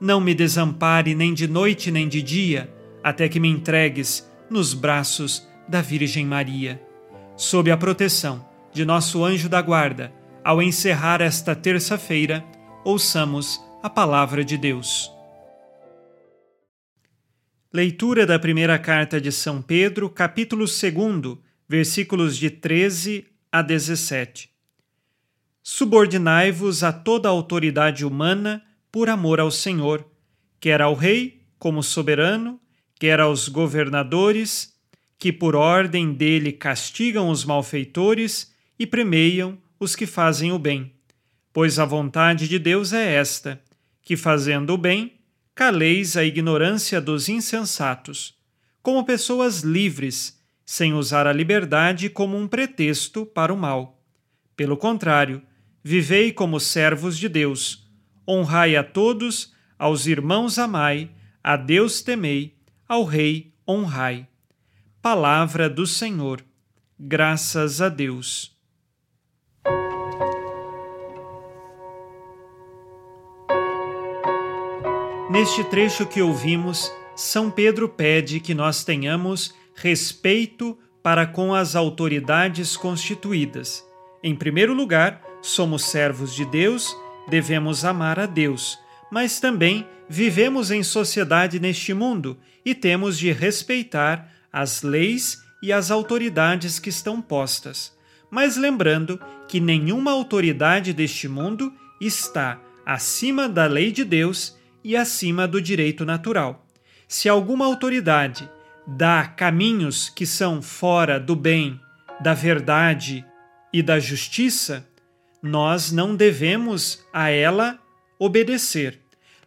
não me desampare nem de noite nem de dia, até que me entregues nos braços da Virgem Maria. Sob a proteção de nosso anjo da guarda, ao encerrar esta terça-feira, ouçamos a palavra de Deus. Leitura da primeira carta de São Pedro, capítulo 2, versículos de 13 a 17. Subordinai-vos a toda a autoridade humana por amor ao Senhor, quer ao rei como soberano, quer aos governadores, que por ordem dele castigam os malfeitores e premiam os que fazem o bem. Pois a vontade de Deus é esta: que fazendo o bem, caleis a ignorância dos insensatos, como pessoas livres, sem usar a liberdade como um pretexto para o mal. Pelo contrário, vivei como servos de Deus, honrai a todos, aos irmãos amai, a Deus temei, ao Rei honrai. Palavra do Senhor. Graças a Deus. Neste trecho que ouvimos, São Pedro pede que nós tenhamos respeito para com as autoridades constituídas. Em primeiro lugar, somos servos de Deus, devemos amar a Deus, mas também vivemos em sociedade neste mundo e temos de respeitar as leis e as autoridades que estão postas. Mas lembrando que nenhuma autoridade deste mundo está acima da lei de Deus e acima do direito natural. Se alguma autoridade dá caminhos que são fora do bem, da verdade e da justiça, nós não devemos a ela obedecer.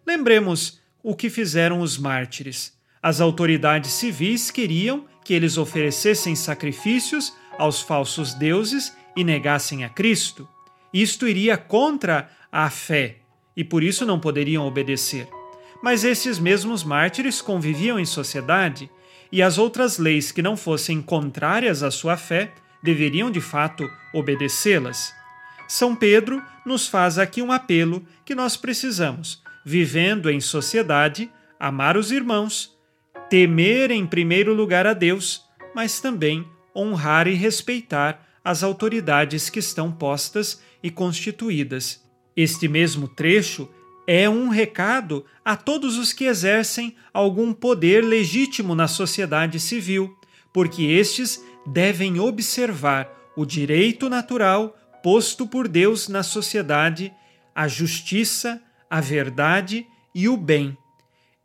Lembremos o que fizeram os mártires. As autoridades civis queriam que eles oferecessem sacrifícios aos falsos deuses e negassem a Cristo. Isto iria contra a fé e por isso não poderiam obedecer. Mas esses mesmos mártires conviviam em sociedade e as outras leis que não fossem contrárias à sua fé deveriam de fato obedecê-las. São Pedro nos faz aqui um apelo que nós precisamos, vivendo em sociedade, amar os irmãos, temer em primeiro lugar a Deus, mas também honrar e respeitar as autoridades que estão postas e constituídas. Este mesmo trecho é um recado a todos os que exercem algum poder legítimo na sociedade civil, porque estes devem observar o direito natural posto por Deus na sociedade, a justiça, a verdade e o bem.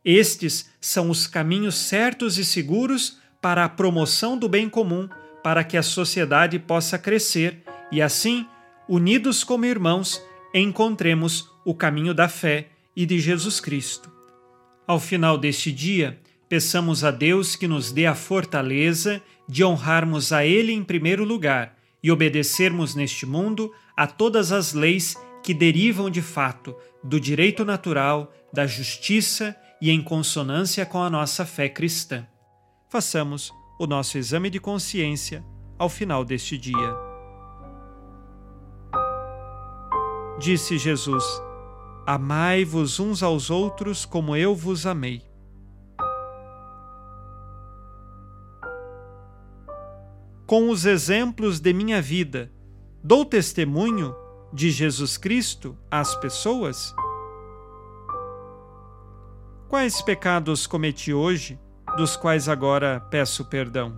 Estes são os caminhos certos e seguros para a promoção do bem comum, para que a sociedade possa crescer e assim, unidos como irmãos, encontremos o caminho da fé e de Jesus Cristo. Ao final deste dia, peçamos a Deus que nos dê a fortaleza de honrarmos a Ele em primeiro lugar e obedecermos neste mundo a todas as leis que derivam de fato do direito natural, da justiça e em consonância com a nossa fé cristã. façamos o nosso exame de consciência ao final deste dia. Disse Jesus: Amai-vos uns aos outros como eu vos amei. Com os exemplos de minha vida, dou testemunho de Jesus Cristo às pessoas? Quais pecados cometi hoje dos quais agora peço perdão.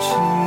情。